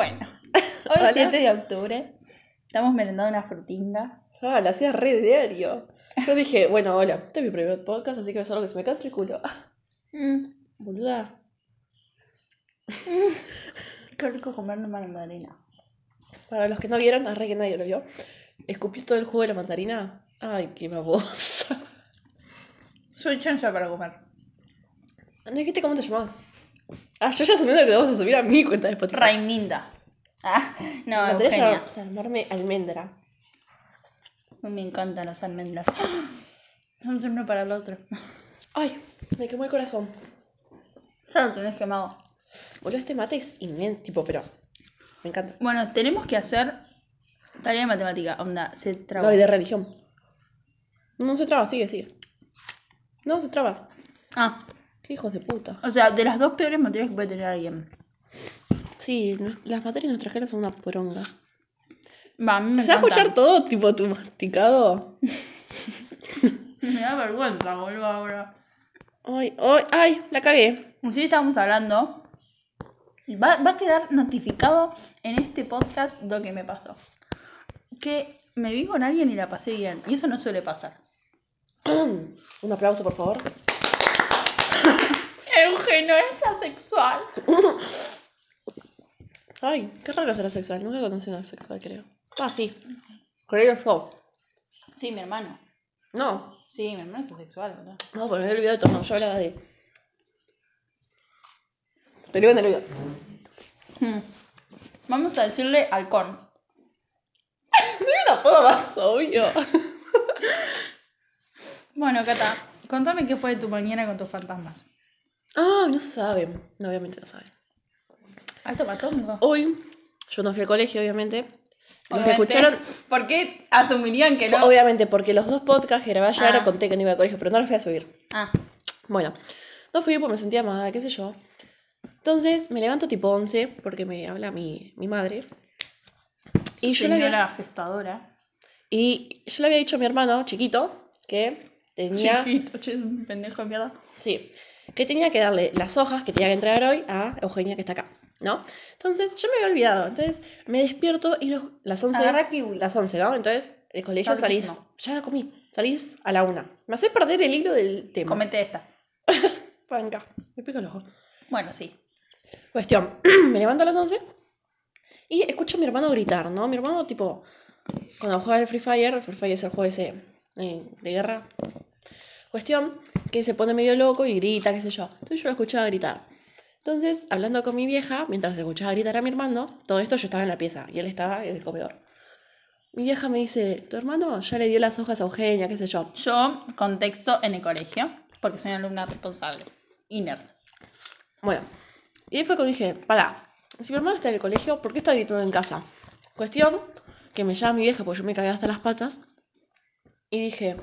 Bueno, hoy es 7 de octubre. Estamos merendando una frutinga. Ah, la hacía re diario. Yo dije, bueno, hola, este es mi primer podcast, así que es algo que se me canta el culo. Mm, boluda. qué rico comer una mandarina. Para los que no vieron, arre que nadie lo vio, escupí todo el jugo de la mandarina. Ay, qué babosa. Soy chancha para comer. No dijiste cómo te llamas. Ah, yo ya asumiendo que lo vamos a subir a mi cuenta de Spotify. Raiminda. Ah, no, Me encantaría Eugenia. llamar- llamarme almendra. Me encantan las almendras. Son uno para el otro. Ay, me quemó el corazón. Ya lo tenés quemado. Boludo, este mate es inmenso, tipo, pero me encanta. Bueno, tenemos que hacer tarea de matemática. Onda, se trabó. No, y de religión. No se traba, sigue, sigue. No se traba. Ah, Qué hijos de puta. o sea, de las dos peores materias que puede tener alguien. Sí, no- las materias de nuestra carrera son una poronga. Va, a mí me ¿Se va a escuchar todo, tipo, tu masticado? Me da vergüenza, boludo, ahora. Ay, ay, ay, la cagué. Sí, estábamos hablando. Va, va a quedar notificado en este podcast lo que me pasó. Que me vi con alguien y la pasé bien. Y eso no suele pasar. Un aplauso, por favor. Eugenio es asexual. Ay, qué raro ser asexual. Nunca conocí a un asexual, creo. Ah, sí. Creo yo. Sí, mi hermano. No, Sí, mi hermano es asexual, ¿verdad? no, porque me había olvidado de todo. Yo hablaba de. Te digo oído. Hmm. Vamos a decirle halcón. No hay una forma más obvio. Bueno, Cata, contame qué fue de tu mañana con tus fantasmas. Ah, no saben. No, obviamente no saben. Alto patónico. Hoy, yo no fui al colegio, obviamente. Los que Obviamente, escucharon, ¿Por qué asumirían que no? obviamente, porque los dos podcasts que grabé ayer Ah. conté que no iba al colegio, pero no los fui a subir. Ah, Bueno, no fui porque me sentía mal, qué sé yo. Entonces me levanto tipo 11 porque me habla mi, mi madre. Y yo, le señora había, gestadora. y yo le había dicho a mi hermano chiquito que tenía, Chiquito, che, es un pendejo de mierda. sí, que tenía que darle las hojas que tenía que entregar hoy a Eugenia que está acá, ¿no? Entonces yo me había olvidado. Entonces me despierto y los, las 11... Agarra kiwi. Las 11, ¿no? Entonces el colegio Está salís... riquísimo. Ya la comí. Salís a la una. Me hace perder el hilo del tema. Comete esta. Panca. Me pica el ojo. Bueno, sí. Cuestión, me levanto a las 11 y escucho a mi hermano gritar, ¿no? Mi hermano, tipo, cuando juega el Free Fire, el Free Fire es el juego ese eh, de guerra. Cuestión, que se pone medio loco y grita, qué sé yo. Entonces yo lo escuchaba gritar. Entonces, hablando con mi vieja, mientras escuchaba gritar a mi hermano, todo esto yo estaba en la pieza y él estaba en el comedor. Mi vieja me dice, tu hermano ya le dio las hojas a Eugenia, qué sé yo. Yo, contexto en el colegio, porque soy una alumna responsable. Y nerd. Bueno, y ahí fue cuando dije, pará, si mi hermano está en el colegio, ¿por qué está gritando en casa? Cuestión, que me llama mi vieja porque yo me cagué hasta las patas. Y dije,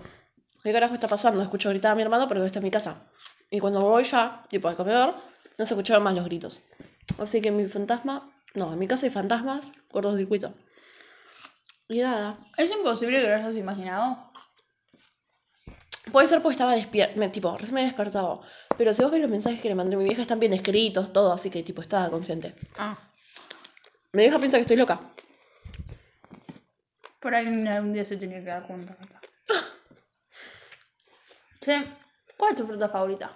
¿qué carajo está pasando? Escucho gritar a mi hermano, pero no está en mi casa. Y cuando voy ya, tipo al comedor, no se escucharon más los gritos. Así que mi fantasma, no, en mi casa hay fantasmas, cortocircuito. Y nada, Es imposible que lo hayas imaginado. puede ser porque estaba despierto, tipo, recién me he despertado. Pero si vos ves los mensajes que le mandé a mi vieja, están bien escritos, todo, así que tipo, estaba consciente. Ah. Mi vieja piensa que estoy loca. Por alguien algún día se tenía que dar cuenta. ¿Cuál es tu fruta favorita?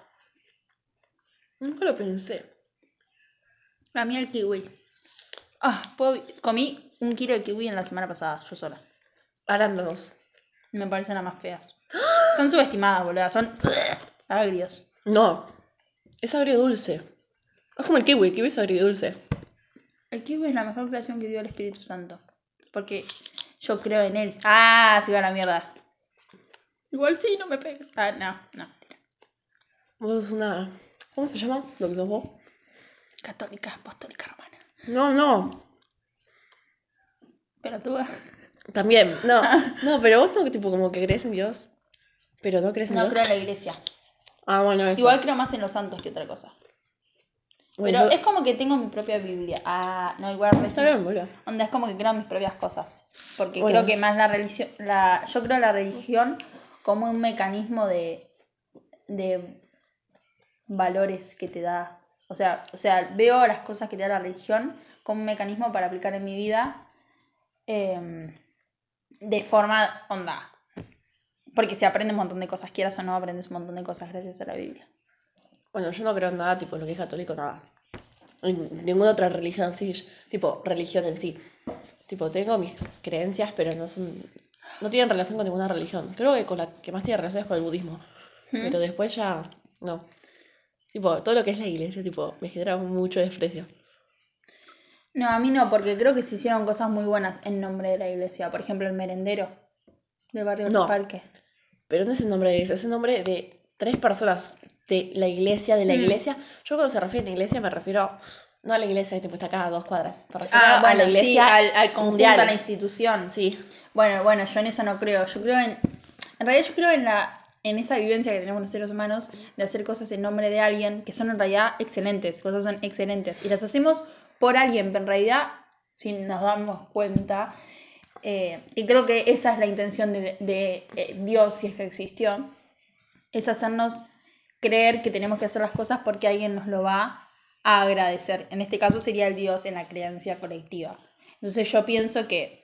Nunca lo pensé. La mía el kiwi. Ah, puedo- comí un kilo de kiwi en la semana pasada, yo sola. Arándanos. Me parecen las más feas. Son subestimadas, boluda. Son agrios. No. Es agridulce. Es como el kiwi. El kiwi es agridulce. El kiwi es la mejor creación que dio el Espíritu Santo. Porque yo creo en él. Ah, se va a la mierda. Igual sí, no me pegues. Ah, no, no. Vos sos una... ¿Cómo se llama? Lo que sos vos. Católica, apostólica romana. No, no. Pero tú. También. No. No, pero vos no, que tipo como que crees en Dios. Pero no crees en No Dios. creo en la iglesia. Ah, bueno, eso. Igual creo más en los santos que otra cosa. Bueno, Pero yo- es como que tengo mi propia Biblia. Ah, no, igual recién. Está bien, boludo. Onda, es como que creo mis propias cosas. Porque Bueno. creo que más la religión. La, yo creo la religión como un mecanismo de. de valores que te da. O sea, o sea, veo las cosas que te da la religión como un mecanismo para aplicar en mi vida em, de forma onda. Porque se aprende un montón de cosas, quieras o no, aprendes un montón de cosas gracias a la Biblia. Bueno, yo no creo en nada, tipo, lo que es católico, nada. En ninguna otra religión, sí. Tipo, religión en sí. Tipo, tengo mis creencias, pero no son. No tienen relación con ninguna religión. Creo que con la que más tiene relación es con el budismo. Pero después ya. No. Tipo, todo lo que es la iglesia, tipo, me genera mucho desprecio. No, a mí no, porque creo que se hicieron cosas muy buenas en nombre de la iglesia. Por ejemplo, el merendero del barrio del No. parque. Pero no es el nombre de iglesia, es el nombre de tres personas de la iglesia, de la Mm. iglesia. Yo cuando se refiere a iglesia me refiero no a la iglesia que tipo, está acá a dos cuadras. Ah, a bueno, la iglesia sí, al, al conjunto, mundial. a la institución. Sí. Bueno, bueno, yo en eso no creo. Yo creo en. En realidad, yo creo en la. En esa vivencia que tenemos los seres humanos de hacer cosas en nombre de alguien que son en realidad excelentes, cosas son excelentes. Y las hacemos por alguien, pero en realidad, si nos damos cuenta, eh, y creo que esa es la intención de, de, eh, Dios, si es que existió, es hacernos creer que tenemos que hacer las cosas porque alguien nos lo va agradecer. En este caso sería el Dios en la creencia colectiva. Entonces yo pienso que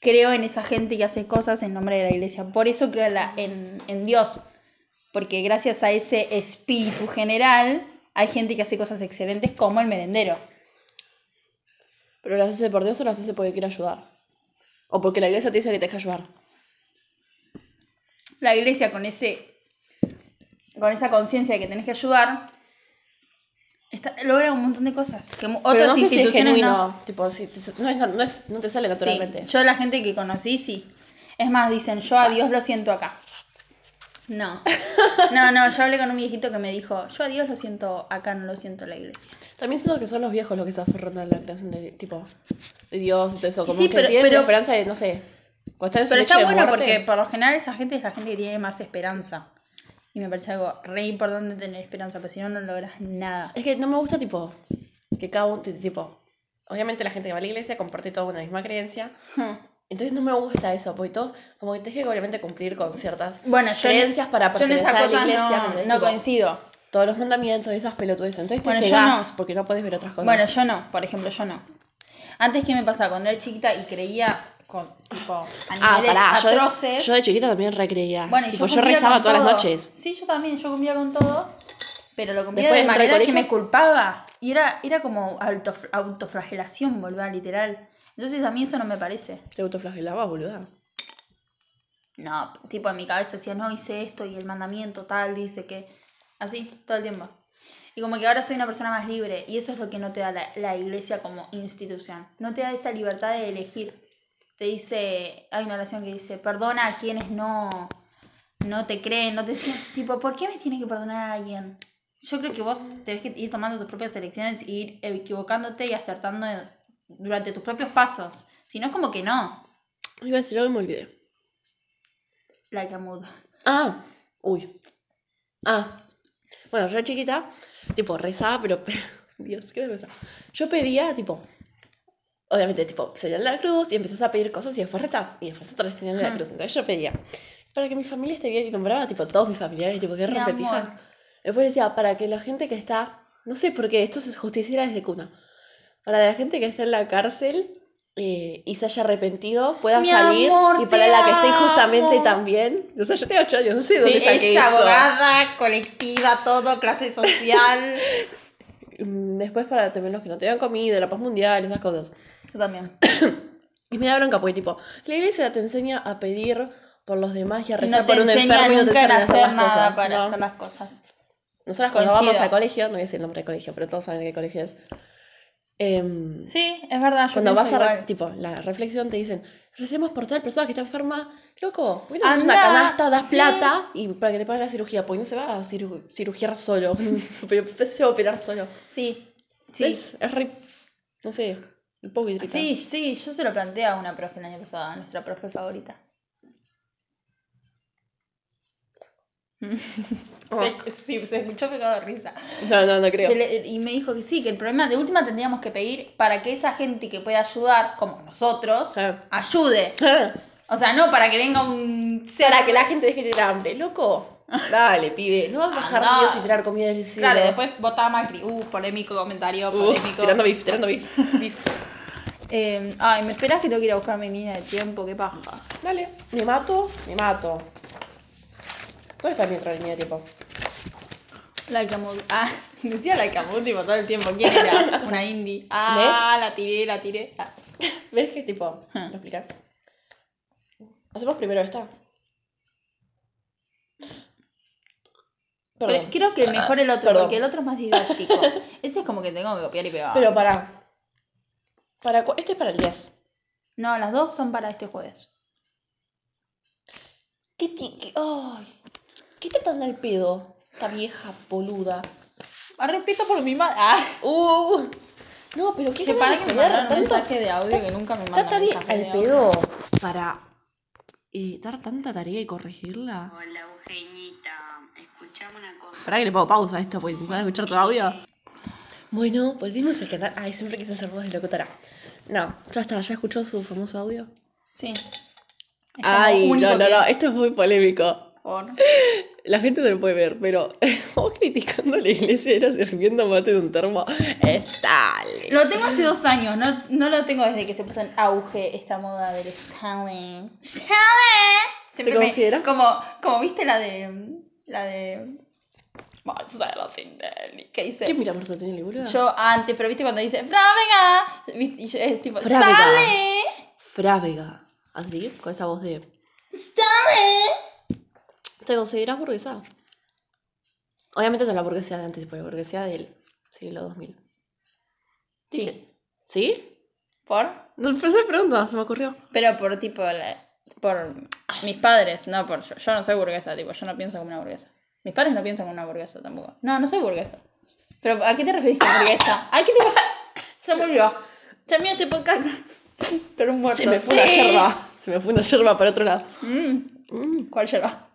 creo en esa gente que hace cosas en nombre de la iglesia. Por eso creo en, en, en Dios. Porque gracias a ese espíritu general hay gente que hace cosas excelentes como el merendero. Pero las hace por Dios o las hace porque quiere ayudar. O porque la iglesia te dice que te deja ayudar. La iglesia con ese con esa conciencia de que tenés que ayudar está- logra un montón de cosas que Pero otras no sé si es instituciones genuino. no. Tipo, si- si- no, es, no, es- no te sale Sí, naturalmente. yo la gente que conocí, sí. Es más, dicen, yo a Dios lo siento acá. No. No, no, yo hablé con un viejito que me dijo, yo a Dios lo siento acá, no lo siento en la iglesia. También siento que son los viejos los que se aferran a la creación de, tipo, de Dios todo eso. Como Sí, que pero- tienen pero- esperanza de, no sé, Pero está de bueno porque por lo general esa gente es la gente que tiene más esperanza. Y me parece algo re importante tener esperanza, porque si no, no logras nada. Es que no me gusta, tipo, que cada uno, tipo, obviamente la gente que va a la iglesia comparte toda una misma creencia. Hmm. Entonces no me gusta eso, porque todos, como que tienes que obviamente cumplir con ciertas Bueno, yo en- creencias para en pertenecer esas a la iglesia. ¿me no, no Tipo, coincido. Todos los mandamientos y esas pelotudes. Entonces te Bueno, yo cegás no. porque no puedes ver otras cosas. Bueno, yo no, por ejemplo, yo no. Antes, ¿qué me pasaba? Cuando era chiquita y creía con, tipo, a Ah, yo atroces... de, yo de chiquita también recreía. Bueno, y tipo, yo, rezaba todas las noches. Sí, yo también, yo cumplía con todo. Pero lo cumplía Después de manera que me culpaba. Y era, era como autof- autoflagelación, volver literal. Entonces a mí eso no me parece. Te autoflagelabas, boluda. No, tipo en mi cabeza decía, no, hice esto y el mandamiento tal dice que... Así, todo el tiempo. Y como que ahora soy una persona más libre. Y eso es lo que no te da la, la iglesia como institución. No te da esa libertad de elegir. Te dice, hay una oración que dice, perdona a quienes no, no te creen, no te. Tipo, ¿por qué me tienes que perdonar a alguien? Yo creo que vos tenés que ir tomando tus propias elecciones y ir equivocándote y acertando durante tus propios pasos. Si no, es como que no. Iba a decir algo y me olvidé. La que muda. Ah, uy. Ah. Bueno, yo de chiquita, tipo, rezaba, pero. Dios, qué vergüenza. Yo pedía, tipo. Obviamente, tipo, señal de la cruz y empezás a pedir cosas y después rezás. Y después otra vez señal de la cruz. Entonces yo pedía. Para que mi familia esté bien y nombraba, tipo, todos mis familiares, tipo, que repetija. Después decía, para que la gente que está. No sé por qué, esto es justiciera desde cuna. Para la gente que está en la cárcel eh, y se haya arrepentido, pueda Mi salir. amor, y para la que esté injustamente también. O sea, yo tengo 8 años, no sé de dónde Sí, saqué es eso. abogada, colectiva, todo, clase social. Mm, Después para también los que no tengan comida, la paz mundial, esas cosas. Yo también. Y me da bronca porque, tipo, la iglesia te enseña a pedir por los demás y a rezar no por un enseña enfermo y no te nunca en enseñan a hacer hacer nada cosas. para ¿no? hacer las cosas. Nosotras cuando Coincido. vamos a colegio, no voy a decir el nombre del colegio, pero todos saben de qué colegio es. Em, Sí, es verdad. Yo cuando vas a, igual. tipo, la reflexión te dicen, recemos por toda persona que está enferma. Loco, ¿por qué no haces una Anda, canasta, das sí. plata y para que te paguen la cirugía? Porque no se va a ciru- cirugiar solo, se va a operar solo. Sí, sí. Es, es re, no sé, hipócrita. Sí, sí, yo se lo planteé a una profe el año pasado, a nuestra profe favorita. Se, sí, se escuchó pegado de risa. No, no, no creo. Le- y me dijo que sí, que el problema de última tendríamos que pedir para que esa gente que pueda ayudar, como nosotros, ayude. O sea, no para que venga un. Para que la gente deje de tener hambre. Loco, Dale, pibe. No vas a bajar videos y tirar comida del cielo. Claro, después votá a Macri. Uh, polémico comentario, Uh, polémico. tirando beef, tirando beef. Eh, ay, ¿me esperás que tengo que ir a buscar mi línea de tiempo? ¿Qué paja? Dale. Me mato, me mato. ¿Dónde está mi otra línea de tiempo? Like a movie. Ah, decía like a movie tipo, todo el tiempo. ¿Quién era? Una indie. Ah, la tiré, la tiré. Ah. ¿Ves qué tipo? Ah. ¿Lo explicas? Hacemos primero esta. Perdón. Pero creo que mejor el otro, Perdón. porque el otro es más didáctico. Ese es como que tengo que copiar y pegar. Pero para. para este es para el 10. No, las dos son para este jueves. ¿Qué, ti- qué, ay, ¿Qué te tan al pedo? Esta vieja boluda. Ah, respeto por mi madre. Ah, Uh. No, pero qué ganas para de que me mandaron un tanto- mensaje de audio que nunca me Está mandan tan mensajes de al audio. pedo para eh, dar tanta tarea y corregirla. Hola Eugenita, escuchame una cosa. Para que le pongo pausa a esto, pues si van a escuchar tu audio. Bueno, volvimos al canal. Ay, siempre quise hacer voz de locutora. No, ya está, ya escuchó su famoso audio. Sí. Es como Ay, único no, no, que- no, esto es muy polémico. Por- La gente no lo puede ver, pero vos criticando a la iglesia era sirviendo mate de un termo. Estale. Lo tengo hace dos años, no, no lo tengo desde que se puso en auge esta moda del. ¡Stanley! Siempre ¿Te me- consideras? como, como viste la de. La de. Marcelo Tinelli. Que dice. ¿Qué mira por Tinelli, boludo? Yo antes, pero viste cuando dice. ¡Frávega! Y yo, es tipo. Frávega. Frávega. Así, con esa voz de. ¡Stanley! ¿Te consideras burguesa? Obviamente no la burguesía de antes, tipo la burguesía del siglo 2000. Sí. ¿Sí? ¿Por? No pensé pregunta, se me ocurrió. Pero por tipo. la- por mis padres, no por yo. Yo no soy burguesa, tipo, yo no pienso como una burguesa. Mis padres no piensan como una burguesa tampoco. No, no soy burguesa. Pero ¿a qué te referís con burguesa? ¿A qué te Se murió. Terminó este podcast con un muerto. Se me fue una yerba. Se me fue una yerba para otro lado. Mm, Mm. ¿Cuál yerba?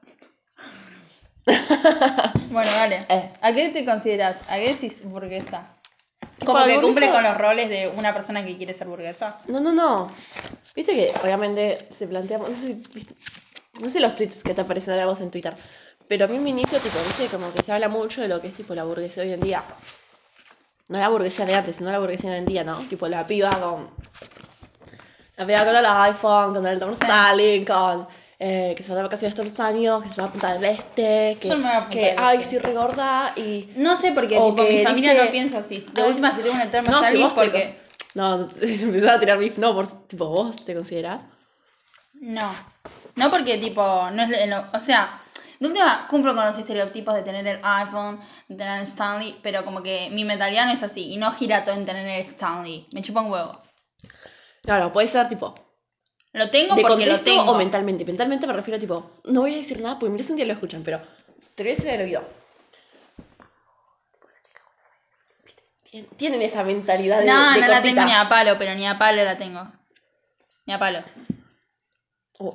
bueno, dale. Eh. ¿A qué te consideras? ¿A qué decís burguesa? Como que burguesa- cumple con los roles de una persona que quiere ser burguesa. No, no, no. Viste que obviamente se plantea. No sé, no sé los tweets que te aparecen a vos en Twitter. Pero a mí me inicio, tipo, viste, como que se habla mucho de lo que es tipo la burguesía hoy en día. No la burguesía de antes, sino la burguesía de hoy en día, ¿no? Tipo la piba con. La piba con el iPhone, con el Tom Stalin, con. Eh, que se va de vacaciones todos los años, que se va a Punta del Este, que, Yo no me voy a que ay, Este. estoy regorda y No sé, porque O tipo, que mi familia dice- no piensa así. De Ay. última, si tengo un termo No, si te porque... No, empezaba a tirar beef, no, por, tipo, vos te considerás. No. No porque, tipo, no es lo- O sea, de última cumplo con los estereotipos de tener el iPhone, de tener el Stanley, pero como que mi mentalidad no es así. Y no gira todo en tener el Stanley. Me chupa un huevo. Claro, puede ser tipo Lo tengo de porque lo tengo. o mentalmente. Mentalmente me refiero tipo, no voy a decir nada porque mirá un día lo escuchan, pero te lo voy a decir en el oído. Tien- Tienen esa mentalidad de, No, de no la cortita. tengo ni a palo, pero ni a palo la tengo. Ni a palo. Oh.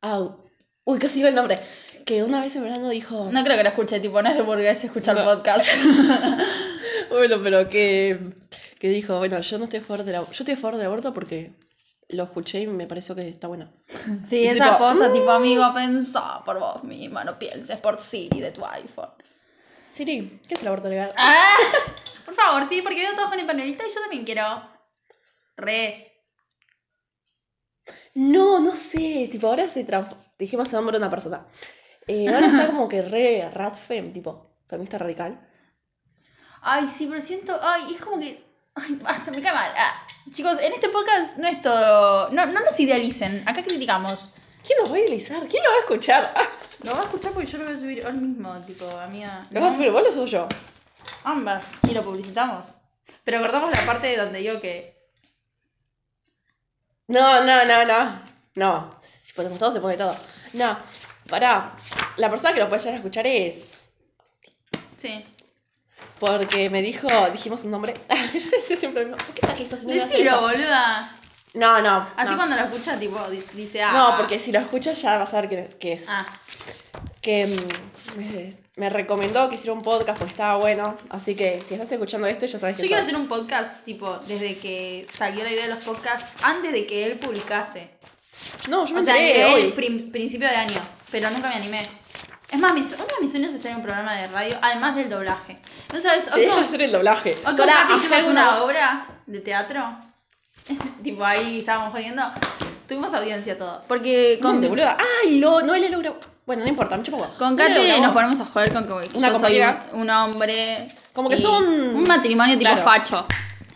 Au. Uy, casi digo el nombre. Que una vez en verano dijo. No creo que lo escuche, tipo, no es de burgués escuchar No. podcast. Bueno, pero que, que dijo, bueno, yo no estoy a favor del aborto. Yo estoy a favor del aborto porque lo escuché y me pareció que está bueno. Sí, Y esa tipo, cosa, tipo, amigo, pensá por vos misma, no pienses por Siri de tu iPhone. Siri, ¿qué es el aborto legal? Ah, por favor, sí, porque veo todos con el panelista y yo también quiero. Re. No, no sé, tipo, ahora se. Dijimos el nombre de una persona. Eh, ahora está como que re radfem, tipo, feminista radical. Ay, sí, pero siento. Ay, es como que. Ay, basta, me cae mal. Ah, chicos, en este podcast no es todo. No, no nos idealicen. Acá criticamos. ¿Quién nos va a idealizar? ¿Quién lo va a escuchar? Ah, Lo va a escuchar porque yo lo voy a subir hoy mismo, tipo, amiga. ¿Lo vas a subir vos o subo yo? Ambas. Y lo publicitamos. Pero cortamos la parte donde digo que. No, no, no, no. No, si ponemos todo, se pone todo. No, pará. La persona que lo puede llegar a escuchar es. Sí. Porque me dijo, dijimos un nombre. Yo decía siempre lo mismo. ¿Por qué saqué esto si no Decilo, boluda. No, no. Así no. cuando lo escucha, tipo, dice, ah. No, porque si lo escuchas ya vas a ver qué, qué es. Ah, Que mm, me, me recomendó que hiciera un podcast porque estaba bueno. Así que si estás escuchando esto, ya sabes yo que. quiero hacer un podcast, tipo, desde que salió la idea de los podcasts, antes de que él publicase. No, yo me O sea, el hoy. prim- principio de año. Pero nunca me animé. Es más, mis- uno de mis sueños es tener un programa de radio, además del doblaje. ¿No sabes? Te deja Otro, hacer el doblaje. otro hicimos una voz. obra de teatro. tipo, ahí estábamos jodiendo. Tuvimos audiencia todo. Porque con, ¿Dónde, boluda? Ay, lo, no él lo grabó. Bueno, no importa, mucho poco. con Noel lo Katy grabó. nos ponemos a joder con que Una yo soy un, un hombre. Como que y son- Un matrimonio tipo Claro. facho.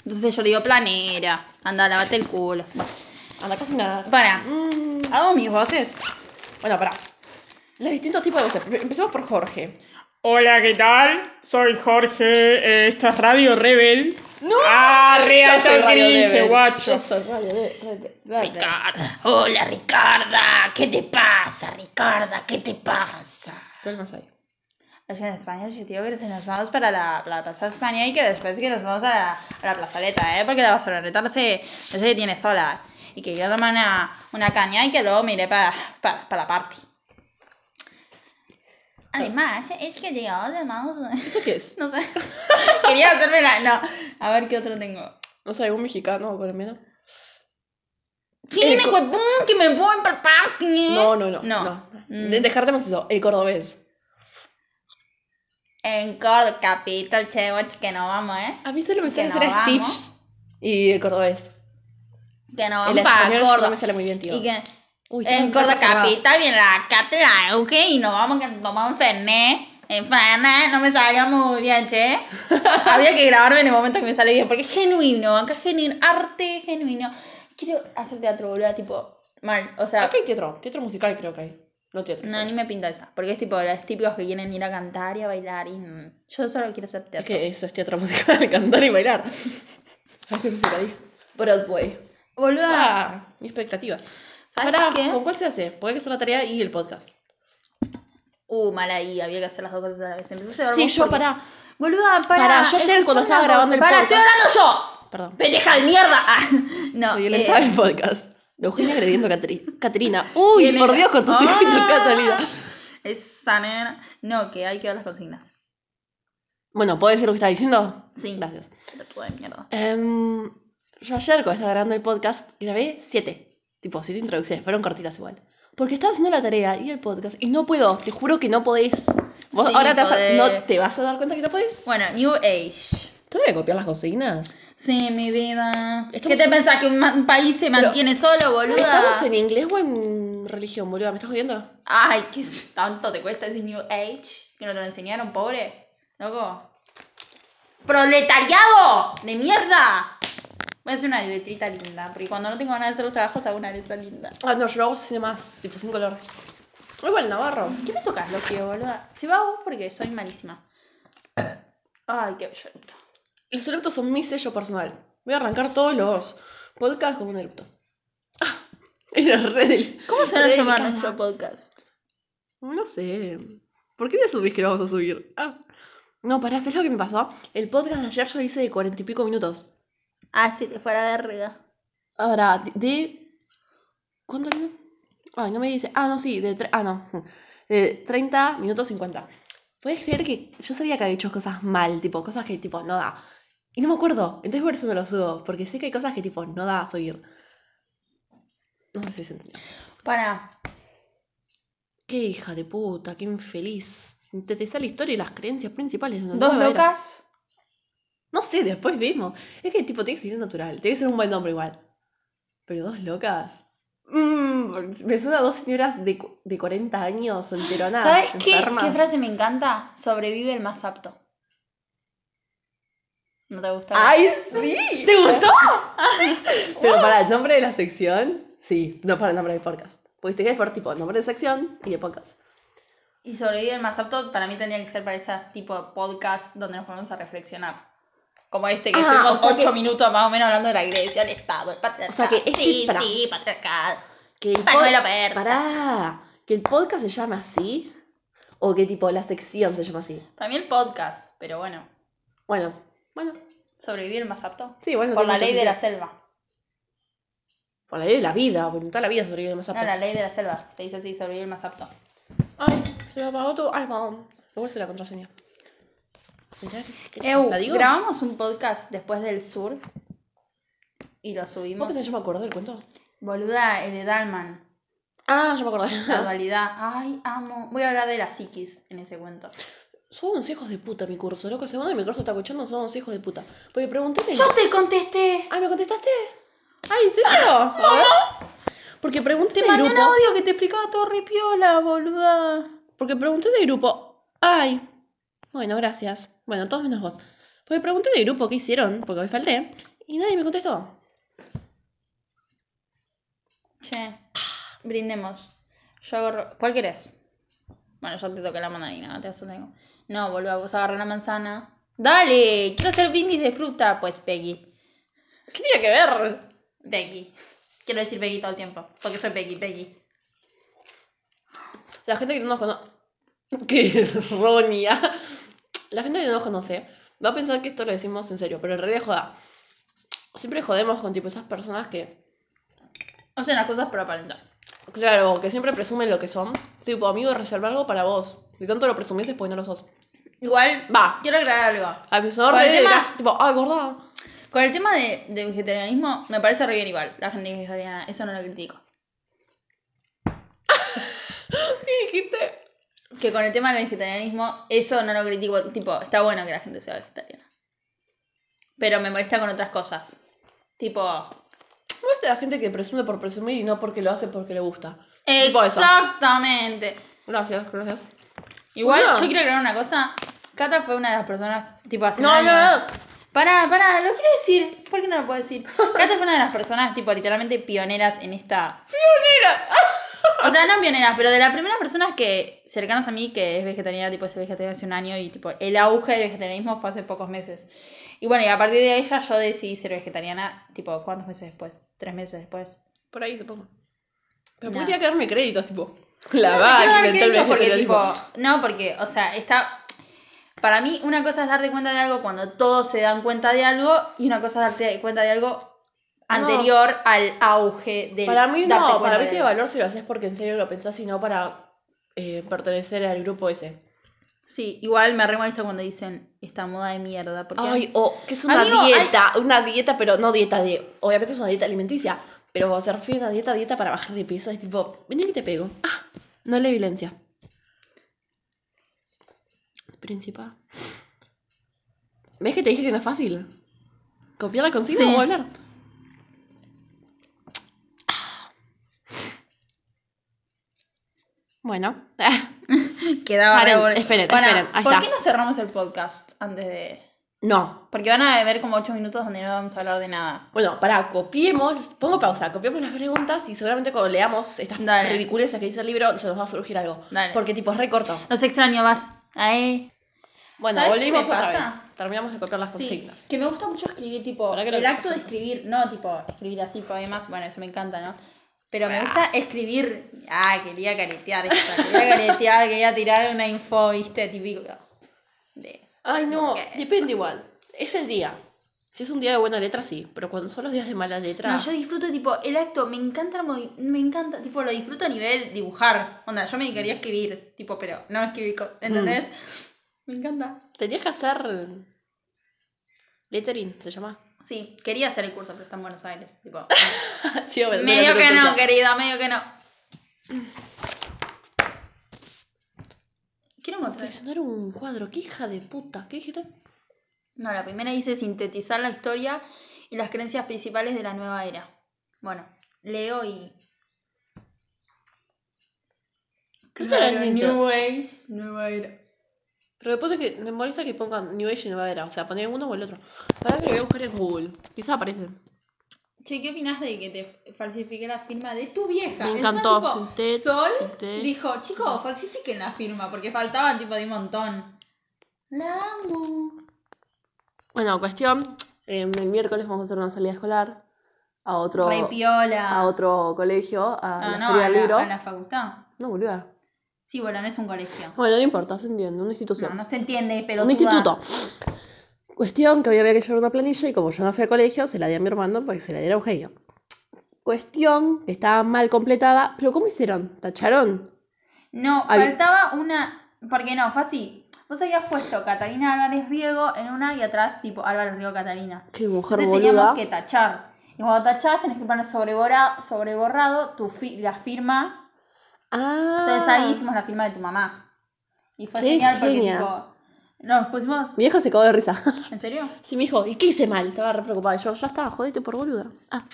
Entonces yo le digo planera. Anda, lavate el culo. Anda a cocinar. Para. Mm, Hago mis voces. bueno, pará. Los distintos tipos de voces. Empecemos por Jorge. Hola, ¿qué tal? Soy Jorge, eh, esta es Radio Rebel. ¡No! ¡Ah, real cringe, guacho! Yo soy Radio Debe. Ricarda. Hola, Ricarda. ¿Qué te pasa, Ricarda? ¿Qué te pasa? ¿Cuál más hay? Es en España, yo digo que nos vamos para la, la Plaza de España y que después que nos vamos a la, a la plazoleta, ¿eh? Porque la plazoleta no sé, no sé qué tiene sola. Y que yo tome una, una caña y que luego me iré para, para, para la party. Además, es que digo, además... ¿Eso qué es? No sé. Quería hacerme la... No. A ver qué otro tengo. No sé, algún mexicano o colombiano. ¡Chile, El huevón! ¡Que me voy para el party! No, no, no. No. no. Mm. De- Dejártemos eso. El cordobés. En Córdoba, capital, che, que no vamos, ¿eh? A mí solo me Que sale no hacer a vamos. Stitch y el cordobés. Que no El vamos para español sí no Córdoba. me sale muy bien, tío. Y que Uy, en rato capital viene la cátedra ¿ok? y nos vamos que tomamos un fernet. En Fernet no me salió muy bien, che. Había que grabarme en el momento que me sale bien, porque es genuino, acá es genuino, arte genuino. Quiero hacer teatro, boludo, tipo, mal, o sea, Acá hay teatro. Teatro musical creo que hay. No teatro. no, solo. ni me pinta esa, porque es tipo los típicos que quieren ir a cantar y a bailar y yo solo quiero hacer Es teatro. que eso es teatro musical, cantar y bailar. Broadway. Boluda, Ah, mi expectativa. ¿Sabes qué? ¿con cuál se hace? Porque hay que hacer la tarea y el podcast. Uh, mal ahí, había que hacer las dos cosas a la vez. Empezó a hacer Sí, vos yo porque- pará. Boluda, para. Pará, yo ayer cuando estaba grabando el podcast- estoy hablando yo. Perdón. ¡Pendeja de mierda! Ah, no, Soy eh, violenta del podcast. Eugenia agrediendo a Caterina. Uy, ¿quién por? Dios, con tu Ah, Catalina. Esa nena. No, que hay que dar las consignas. Bueno, ¿puedo decir lo que estaba diciendo? Sí. Gracias. Pelotuda de mierda. Em, yo ayer, cuando estaba grabando el podcast, grabé siete. Tipo, siete introducciones. Fueron cortitas igual. Porque estaba haciendo la tarea y el podcast y no puedo. Te juro que no podés. Vos Sí, ahora te vas, a, no te vas a dar cuenta que no podés. Bueno, New Age. ¿Te voy a copiar las consignas? Sí, mi vida. Estamos ¿Qué te en- pensás? ¿Que un, un país se mantiene solo, boluda? ¿Estamos en inglés o en religión, boluda? ¿Me estás jodiendo? Ay, ¿qué tanto te cuesta ese New Age? ¿Que no te lo enseñaron, pobre? ¿Loco? ¡Proletariado! ¡De mierda! Voy a hacer una letrita linda, porque cuando no tengo ganas de hacer los trabajos hago una letra linda. Ah, no, yo lo hago sin más, tipo sin color. Igual Navarro. ¿Qué me tocas, Loki, boluda? Si va a vos porque soy malísima. Ay, qué bello eructo. Los eructos son mi sello personal. Voy a arrancar todos los podcasts con un eructo. Ah, era re del- ¿Cómo se va a llamar nuestro podcast? No sé. ¿Por qué te subís que lo vamos a subir? Ah. No, pará, ¿sabes lo que me pasó? El podcast de ayer yo lo hice de cuarenta y pico minutos. Ah, si te fuera verga. Ahora, de... de- ¿Cuánto le Ay, no me dice... Ah, no, sí, de... tre- Ah, no. De 30 minutos 50. ¿Puedes creer que yo sabía que había hecho cosas mal? Tipo, cosas que tipo no da. Y no me acuerdo. Entonces por eso no lo subo. Porque sé que hay cosas que tipo no da a subir. No sé si se entendió. Para. Qué hija de puta, qué infeliz. Sintetizar la historia y las creencias principales. de una Dos locas. No sé, después vemos. Es que tipo tiene que ser natural. Tiene que ser un buen nombre igual. Pero dos locas. Mmm, me suena a dos señoras de, de 40 años, solteronas. ¿Sabes qué, qué frase me encanta? Sobrevive el más apto. ¿No te gusta? ¡Ay, sí! ¿Te gustó? Pero para el nombre de la sección, sí. No para el nombre del podcast. Porque te quedas por tipo nombre de sección y de podcast. Y sobrevive el más apto, para mí tendría que ser para esas tipo de podcast donde nos ponemos a reflexionar. Como este, que Ah, estuvimos o sea ocho que- minutos más o menos hablando de la iglesia, el Estado, el patriarcado. O sea que este- sí, pará. sí, patriarcado. Que el Panuelo pod-. Pará. Que el podcast se llame así. O que tipo la sección se llama así. También podcast, pero bueno. Bueno, bueno. Sobrevivir el más apto. Sí, bueno. Por la ley de la sentido. selva. Por la ley de la vida, en toda la vida sobrevive más No, apto. la ley de la selva. Se dice así, sobrevivir el más apto. Ay, se me apagó tu iPhone. Me vuelve la contraseña. Ya, ¿qué- qué- ¿La digo? grabamos un podcast después del sur y lo ¿Vos subimos. pensás que yo me acuerdo del cuento? Boluda, el de Dalman. Ah, yo me acordé. La dualidad. Ay, amo. Voy a hablar de la psiquis en ese cuento. Son unos hijos de puta mi curso, loco. De mi curso está escuchando, son unos hijos de puta. Porque pregunté. Yo te contesté. Ay, ¿me contestaste? Ay, ¿en serio? A ver. Porque pregunté Te en el mandé un audio que te explicaba todo ripiola, boluda. Porque pregunté en el grupo. Ay. Bueno, gracias. Bueno, todos menos vos. Porque pregunté en el grupo qué hicieron, porque hoy falté. Y nadie me contestó. Che, brindemos. Yo agarro. ¿Cuál querés? Bueno, yo te toqué la mandarina, te vas a tener- No, boludo, vos agarra la manzana. Dale, quiero hacer brindis de fruta. Pues Peggy. ¿Qué tiene que ver? Peggy. Quiero decir Peggy todo el tiempo. Porque soy Peggy, Peggy. La gente que no nos conoce. ¿Qué es Ronia? La gente que no nos conoce va a pensar que esto lo decimos en serio, pero en realidad joda. Siempre jodemos con tipo esas personas que. Hacen las cosas por aparentar. Claro, que siempre presumen lo que son. Tipo, amigo, reserva algo para vos. Si tanto lo presumís es porque no lo sos. Igual, Va. quiero aclarar algo. Con el re tema- tipo, ah, gorda. Con el tema de, de vegetarianismo, me parece re bien igual. La gente vegetariana, eso no lo critico. ¿Qué dijiste? Que con el tema del vegetarianismo, eso no lo critico. Tipo, está bueno que la gente sea vegetariana. Pero me molesta con otras cosas. Tipo, Me gusta la gente que presume por presumir y no porque lo hace porque le gusta. Exactamente. Gracias, gracias. Igual, yo quiero aclarar una cosa. Cata fue una de las personas, tipo, hace No, un no, no. Pará, pará, lo quiero decir. ¿Por qué no lo puedo decir? Cata fue una de las personas, tipo, literalmente pioneras en esta. ¡Pionera! O sea, no pioneras, pero de las primeras personas que cercanas a mí que es vegetariana, tipo, es vegetariana hace un año y, tipo, el auge del vegetarianismo fue hace pocos meses. Y bueno, y a partir de ella yo decidí ser vegetariana, tipo, ¿cuántos meses después? ¿Tres meses después? Por ahí supongo. Pero. ¿por qué tiene que darme créditos, tipo? La No, va, el porque, tipo, no, porque, o sea, está. Para mí, una cosa es darte cuenta de algo cuando todos se dan cuenta de algo, y una cosa es darte cuenta de algo anterior al auge del. Para mí no, para mí tiene valor si lo haces porque en serio lo pensás y no para eh, pertenecer al grupo ese. Sí, igual me re molesta cuando dicen esta moda de mierda. Porque Ay, o que es una Amigo, dieta, una dieta, pero no dieta de. Obviamente es una dieta alimenticia, pero se refiere a una dieta, dieta para bajar de peso, es tipo, vení que te pego. Ah, no le violencia. Principal. ¿Ves que te dije que no es fácil? Copiar la consigna Sí. o hablar. Bueno. quedaba esperen, Bueno, esperen, ahí ¿Por está. qué no cerramos el podcast antes de.? no. Porque van a ver como 8 minutos donde no vamos a hablar de nada. Bueno, para copiemos, pongo pausa, copiemos las preguntas y seguramente cuando leamos estas Dale. ridiculeces que dice el libro se nos va a surgir algo. Dale. Porque tipo es re corto. Los extraño, vas. Ahí. Bueno, ¿Sabes qué volvimos otra pasa? vez. Terminamos de copiar las Sí, consignas. que me gusta mucho escribir, tipo, ¿Para qué lo el acto de escribir, no tipo escribir así poemas, bueno, eso me encanta, ¿no? Pero me gusta escribir, ah, quería caretear quería caretear, quería tirar una info, viste, típico de... Ay, no, depende igual. Es el día. Si es un día de buena letra, sí. Pero cuando son los días de mala letra. No, yo disfruto, tipo, el acto, me encanta, me encanta, tipo, lo disfruto a nivel dibujar, onda, yo me dedicaría a escribir, tipo, pero no escribir, ¿entendés? Me encanta. Tendrías que hacer. Lettering, se llama. Sí, quería hacer el curso, pero está en Buenos Aires, tipo... Sí, bueno, medio que no, querida, medio que no. Quiero mostrar. Un cuadro, qué hija de puta. ¿Qué dijiste? No, la primera dice sintetizar la historia y las creencias principales de la nueva era. Bueno, leo y. Esto era. New Age, nueva era. Pero después de que me molesta que pongan New Age y Nueva Era. O sea, poner uno o el otro. Para que lo voy a buscar en Google. Quizás aparece. Che, ¿qué opinás de que te falsifique la firma de tu vieja? Me Encima, encantó, tipo, Sol dijo, chicos, falsifiquen la firma porque faltaban tipo de un montón. La amo. Bueno, cuestión. eh, el miércoles vamos a hacer una salida escolar. A otro. Re piola. A otro colegio. A Ah, la no, Feria a del la, Libro. a la facultad. No, boluda. Sí, bueno, no es un colegio. Bueno, no importa, se entiende. Una institución. No, no se entiende, pero. un instituto. Cuestión que hoy había que llevar una planilla y como yo no fui al colegio, se la di a mi hermano para que se la diera a Eugenio. Cuestión que estaba mal completada, pero ¿cómo hicieron? ¿Tacharon? No, Había- faltaba una. Porque no, fue así. Vos habías puesto Catalina Álvarez Riego en una y atrás, tipo Álvarez Riego Catalina. Qué mujer Entonces boluda. teníamos que tachar. Y cuando tachás tenés que poner sobrebora- sobreborrado tu fi- la firma Ah. Entonces ahí hicimos la firma de tu mamá. Y fue Qué genial porque genia. tipo, nos pusimos... Mi vieja se cagó de risa. ¿En serio? Sí, me dijo, ¿y qué hice mal? Estaba re preocupada. Y yo, ya estaba, jodete por boluda. Ah.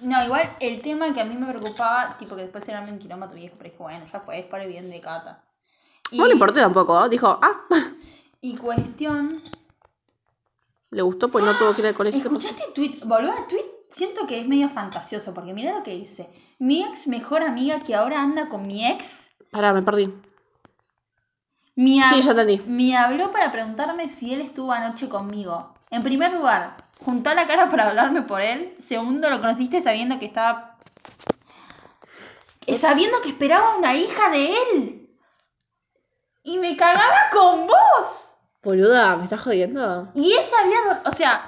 No, igual el tema que a mí me preocupaba, tipo que después era un kilómetro viejo, pero dije, bueno, ya fue, es para el bien de Cata. Y, No le importó tampoco. ¿eh? Dijo, ah, Y cuestión. le gustó, pues no tuvo que ir al colegio. ¿Escuchaste el tweet? Boludo, el tweet siento que es medio fantasioso, porque mira lo que dice. Mi ex mejor amiga que ahora anda con mi ex. Pará, me perdí. Me, hab- Sí, ya entendí. me habló para preguntarme si él estuvo anoche conmigo. En primer lugar, juntó la cara para hablarme por él. Segundo, lo conociste sabiendo que estaba. Sabiendo que esperaba una hija de él. Y me cagaba con vos. Boluda, ¿me estás jodiendo? Y ella había. O sea.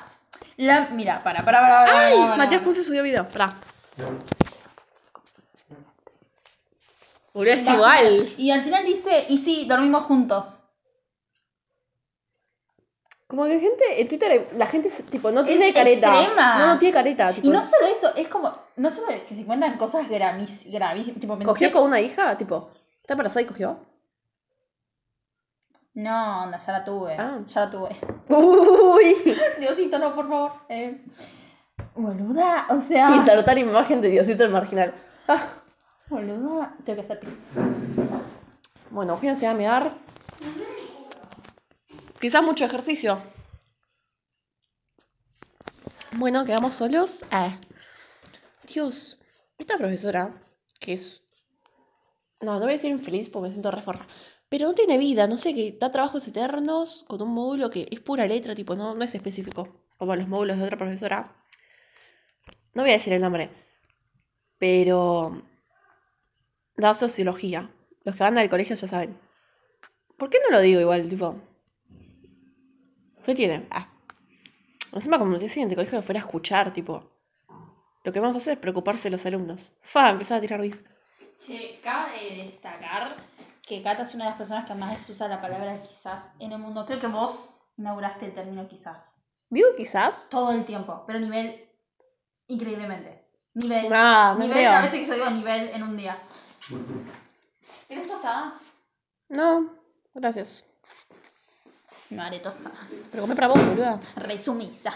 La, mira, para, para, para. para, ¡Ay! para, para, Matías. Ponce subió video. Pará. Es igual. Y al final dice, y sí, dormimos juntos. Como que gente, en Twitter la gente es, tipo no Es tiene careta. extrema. No, no tiene careta. Tipo, Y no solo eso, es como. No solo que se cuentan cosas gravísimas. Tipo, ¿Cogió con una hija? Tipo, ¿está embarazada y cogió? No, onda, ya la tuve. Ah. Ya la tuve. Uy. Diosito, no, por favor. Eh, boluda, o sea. Insertar imagen de Diosito el marginal. Ah. Tengo que hacer. Bueno, enseñar a mirar. Quizás mucho ejercicio. Bueno, quedamos solos. Ah. Dios, esta profesora, que es. No, no voy a decir infeliz porque me siento reforra. Pero no tiene vida, no sé, que da trabajos eternos con un módulo que es pura letra, tipo, no, no es específico. Como los módulos de otra profesora. No voy a decir el nombre. Pero. Da sociología. Los que van al colegio ya saben. ¿Por qué no lo digo igual, tipo? ¿Qué tiene? Ah. Encima, como decía en el colegio, lo fuera a escuchar, tipo. Lo que vamos a hacer es preocuparse de los alumnos. Fa, empezar a tirar bif. Che, cabe de destacar que Cata es una de las personas que más usa la palabra quizás en el mundo. Creo que vos inauguraste el término quizás. Digo quizás. Todo el tiempo, pero a nivel increíblemente. Nivel. No nivel, a veces que yo digo nivel en un día. ¿Tienes tostadas? No, gracias. No haré tostadas. Pero come para vos, boluda. Resumisa.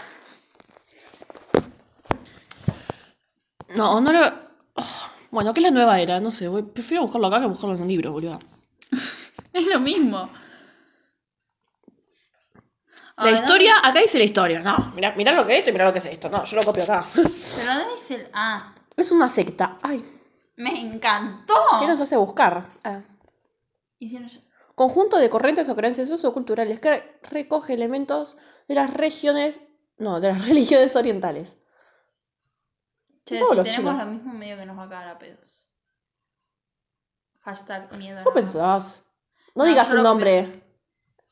No, no lo. Oh, Bueno, ¿qué es la nueva era? No sé, prefiero buscarlo acá que buscarlo en un libro, boluda. Es lo mismo. La historia, acá dice la historia. No, mirá, mirá lo que es esto y mirá lo que es esto. No, yo lo copio acá. Pero ¿dónde dice el.? Ah, es una secta. Ay, me encantó. ¿qué nos hace buscar? Ah. Y si no, yo- Conjunto de corrientes o creencias socioculturales que recoge elementos de las regiones. No, de las religiones orientales. Che, Todos los tenemos chinos. lo mismo medio que nos va a cagar a pedos. Hashtag miedo. ¿Vos nada. pensás? No, No, digas yo el lo nombre.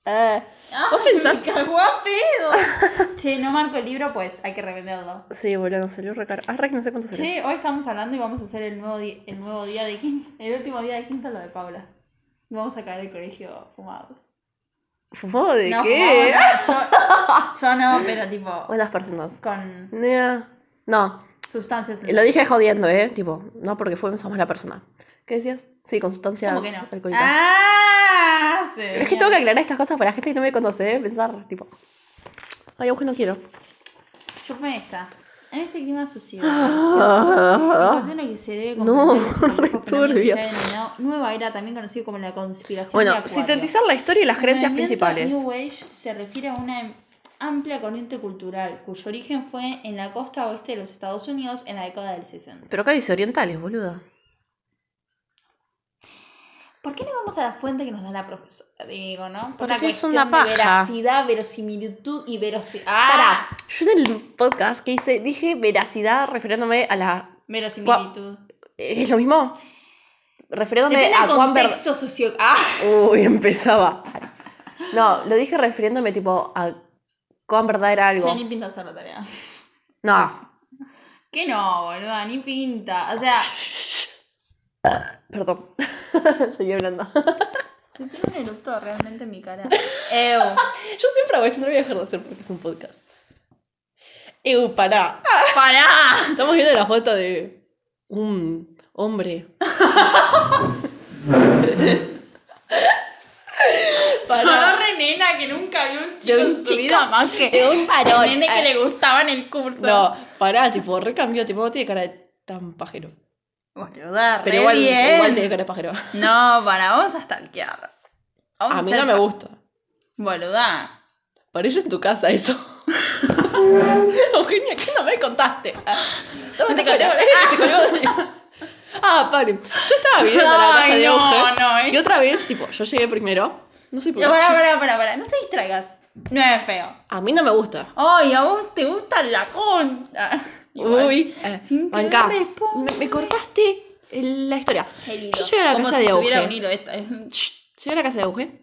Eh, ¿Vos pensás? Me cagó a pedo. che, no marco el libro, pues hay que revenderlo. Sí, boludo, nos salió re caro. Ah, re que no sé cuánto salió. Che, hoy estamos hablando y vamos a hacer el nuevo, el nuevo día de quinta. El último día de quinta, lo de Paula. Vamos a caer del colegio fumados. ¿Fumado de no, qué? fumados no, yo, yo no, pero tipo. Buenas personas. Con Nea. No, sustancias. lo dije jodiendo, ¿eh? Tipo, no porque fuimos a mala persona. ¿Qué decías? Sí, con sustancias ¿Cómo que no? alcohólicas. Ah, sí. Es que tengo que aclarar estas cosas para la gente que no me conoce, ¿eh? Pensar, tipo. Ay, no quiero. Chupme esta. En este clima social. Ah. La persona que se debe No, comprender es el re viejo fenómeno que turbio. se ha denominado Nueva era, también conocido como la conspiración Bueno, sintetizar la historia y las creencias principales. New Age se refiere a una amplia corriente cultural cuyo origen fue en la costa oeste de los Estados Unidos en la década del 60. Pero acá dice orientales, boluda. ¿Por qué no vamos a la fuente que nos da la profesora? Digo, ¿no? Por Porque es una de paja. veracidad, verosimilitud y verosidad. ¡Ah! Pará, yo en el podcast que hice dije veracidad refiriéndome a la. Verosimilitud. ¿Es lo mismo? Refiriéndome Depende a cuán ver... contexto socio... ¡Ah! Uy, empezaba. No, lo dije refiriéndome tipo a cuán verdad era algo. Che, ni pinta hacer la tarea. No, ¿Qué no, boluda? Ni pinta. O sea, perdón. Seguí hablando. se tiene un eructo realmente en mi cara. Ew. Yo siempre hago eso, no lo voy a dejar de hacer porque es un podcast. Ew, pará. ¡Pará! Estamos viendo la foto de un hombre. Re nena que nunca vio un chico De un en su chico, vida más que de un varón. el nene que Eh. le gustaba en el curso. No, pará, tipo, recambió, tipo, no tiene cara de tan pajero. Boluda, Pero re igual, bien. igual tiene cara de pajero. No, para vos hasta stalkear. Vamos A mí hacer no me gusta. Boluda. Parece en tu casa eso. Eugenia, ¿qué no me contaste? Ah, toma, Te conté, colgó. Ah, vale. Yo estaba viviendo en la casa de no, no, es- Y otra vez, tipo, yo llegué primero. No sé por qué. Pará, pará, pará, pará. No te distraigas. No es feo. A mí no me gusta. Ay, a vos te gusta la. Igual. Uy, eh, Sin que Banca, me cortaste la historia. Yo llegué a la Como casa si de un hilo esta. Shh, Llegué a la casa de Euge.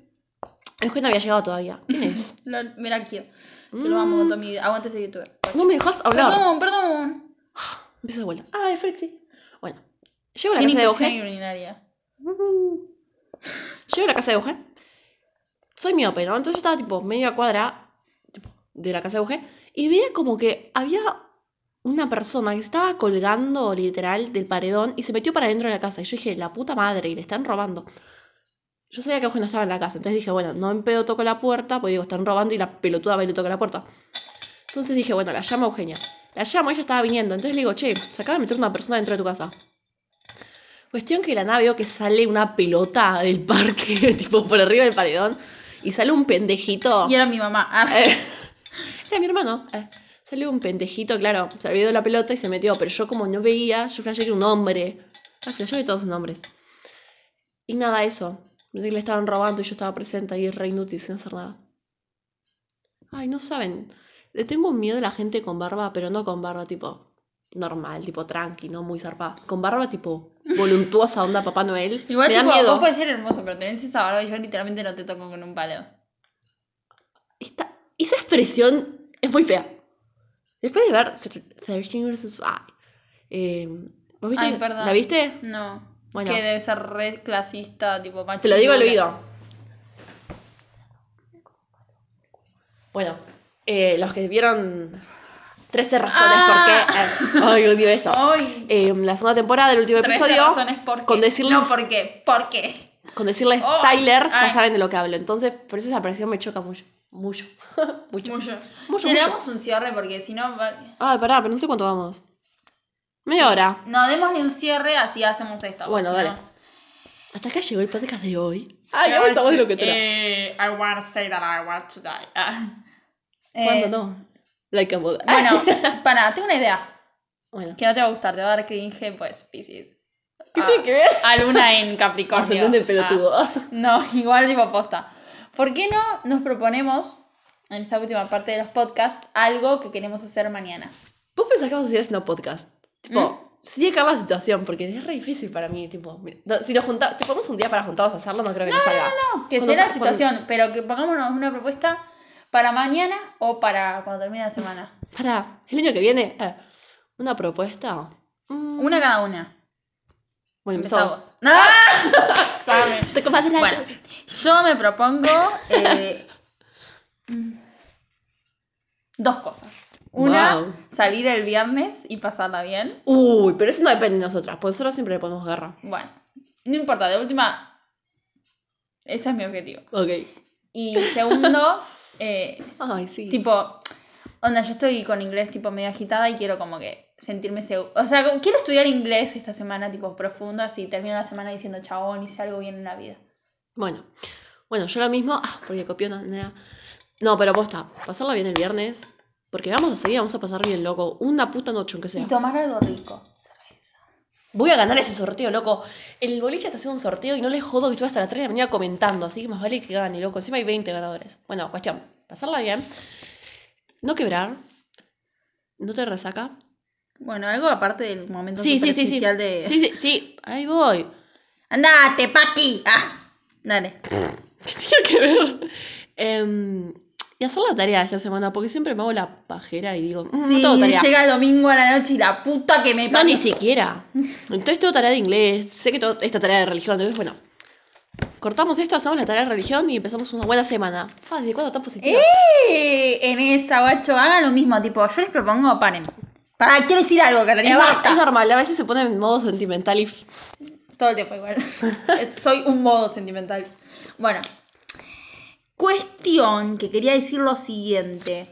Euge no había llegado todavía. ¿Quién es? Mira aquí. Que lo amo con toda mi vida. Aguante ese youtuber. No me dejas hablar. Perdón, perdón. Empiezo de vuelta. Ay, Frexy. Bueno, llego a la casa de urinaria. Llego a la casa de Euge. Soy miope, ¿no? Entonces yo estaba tipo media cuadra tipo, de la casa de Euge y veía como que había una persona que estaba colgando literal del paredón y se metió para dentro de la casa. Y yo dije, la puta madre, y le están robando. Yo sabía que Euge no estaba en la casa, entonces dije, bueno, no en pedo toco la puerta, porque digo, están robando y la pelotuda va y le toca la puerta. Entonces dije, bueno, la llamo a Eugenia. La llamo, ella estaba viniendo. Entonces le digo, che, se acaba de meter una persona dentro de tu casa. Cuestión que la nada veo que sale una pelota del parque, tipo por arriba del paredón, y sale un pendejito. Y era mi mamá. Ah. Eh, era mi hermano. Eh, salió un pendejito, claro, se olvidó de la pelota y se metió, pero yo como no veía, yo flashé que era un hombre. Ah, flashé que todos son hombres. Y nada, eso. Pensé que le estaban robando y yo estaba presente ahí re inútil sin hacer nada. Ay, no saben. Le tengo miedo a la gente con barba, pero no con barba tipo normal, tipo tranqui, no muy zarpada. Con barba tipo voluntuosa, onda Papá Noel. Igual, Me da tipo, miedo. vos puedes ser hermoso, pero tenés esa barba y yo literalmente no te toco con un palo. Esta- esa expresión es muy fea. Después de ver 13 vs. Eh, ¿Vos viste? Ay, perdón. ¿La viste? No. Bueno. Que debe ser re clasista, tipo machista. Te lo digo al oído. Bueno, eh, los que vieron 13 razones Ah. por qué. eh, ay, odio eso. Ay. Eh, la segunda temporada del último Trece episodio. razones por qué. Con decirles, No, ¿por qué? ¿Por qué? con decirles Oh, Tyler, ya saben de lo que hablo. Entonces, por eso esa aparición me choca mucho. Mucho. mucho. Mucho. Mucho, Le damos un cierre porque si no. va- Ay, pará, pero no sé cuánto vamos. Media hora. No, démosle un cierre, así hacemos esto. Bueno, dale. no- Hasta acá llegó el podcast de hoy. Ay, estamos de lo que trae. Eh, I want to say that I want to die. Ah. ¿Cuándo Eh, no? Like a. Bueno, para, tengo una idea. Bueno. Que no te va a gustar, te va a dar cringe, pues, Pisces. ¿Qué Ah, tiene que ver? A Luna en Capricornio. Ascendente pelotudo. Ah, no, igual tipo posta. ¿Por qué no nos proponemos, en esta última parte de los podcasts, algo que queremos hacer mañana? ¿Vos pensás que vamos a seguir haciendo podcast? Tipo, que dar la situación, porque es re difícil para mí, tipo, mira, no, si nos juntamos, ponemos un día para juntarnos a hacerlo, no creo que nos salga. No, que Cuando sea la situación, pero que pongámonos una propuesta para mañana o para cuando termine la semana. Para el año que viene, eh, una propuesta. Mm, Una cada una. bueno, Empezamos. Sabe. Te Bueno, yo me propongo eh, dos cosas. Una, Wow. salir el viernes y pasarla bien. Uy, pero eso no depende de nosotras, porque nosotros siempre le ponemos garra. Bueno, no importa, de última, ese es mi objetivo. Ok. Y segundo, eh, Ay, sí. tipo, onda, yo estoy con inglés tipo medio agitada y quiero como que sentirme seguro. O sea, como- quiero estudiar inglés esta semana tipo profundo, así termino la semana diciendo chabón, hice algo bien en la vida. Bueno, bueno, yo lo mismo, ah, porque copió nena. No, pero posta, pasarla bien el viernes, porque vamos a seguir, vamos a pasar bien, loco. Una puta noche, aunque sea. Y tomar algo rico. Voy a ganar ese sorteo, loco. El boliche está haciendo un sorteo y no les jodo que estuve hasta las 3 de la mañana comentando, así que más vale que gane, loco. Encima hay 20 ganadores. Bueno, cuestión, pasarla bien, no quebrar, no te resaca. Bueno, algo aparte del momento Sí, sí, sí, sí. de... Sí, sí, sí, ahí voy. ¡Andate, Paqui! ¡Ah! Dale. ¿Qué tiene que ver? Y hacer la tarea esta semana, porque siempre me hago la pajera y digo, mm, Sí, no tengo tarea. llega el domingo a la noche y la puta que me No, parió. ni siquiera. Entonces tengo tarea de inglés, sé que tengo esta tarea de religión, entonces bueno. Cortamos esto, hacemos la tarea de religión y empezamos una buena semana. Fa, ¿de cuándo tan positiva? Eh, en esa, guacho, hagan lo mismo, tipo, yo les propongo, paren. Para, quiero decir algo, Es, Catalina, nor- basta. es normal, a veces se pone en modo sentimental y Todo el tiempo igual. Es- Soy un modo sentimental. Bueno. Cuestión que quería decir lo siguiente.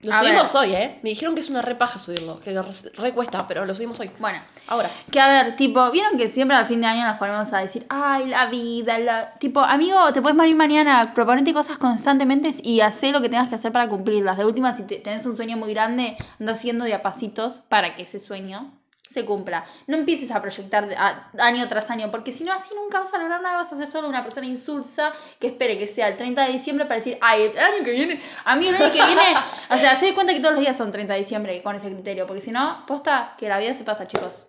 Lo A subimos ver. hoy, ¿eh? Me dijeron que es una repaja subirlo, que re- recuesta, pero lo subimos hoy. Bueno. Ahora. Que a ver, tipo, vieron que siempre al fin de año nos ponemos a decir, ay, la vida, la... Tipo, amigo, te puedes morir mañana, proponete cosas constantemente y hacer lo que tengas que hacer para cumplirlas. De última, si te- tenés un sueño muy grande, anda haciendo de a pasitos para que ese sueño se cumpla. No empieces a proyectar a- año tras año, porque si no, así nunca vas a lograr nada, vas a ser solo una persona insulsa que espere que sea el 30 de diciembre para decir, ay, el año que viene, a mí el año que viene, o sea, se cuenta que todos los días son 30 de diciembre con ese criterio, porque si no, posta que la vida se pasa, chicos.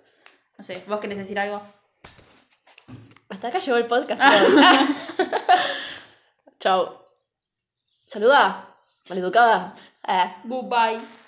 No sé, ¿vos querés decir algo? Hasta acá llegó el podcast. Chao. Saluda. Maleducada. Eh, bye bye.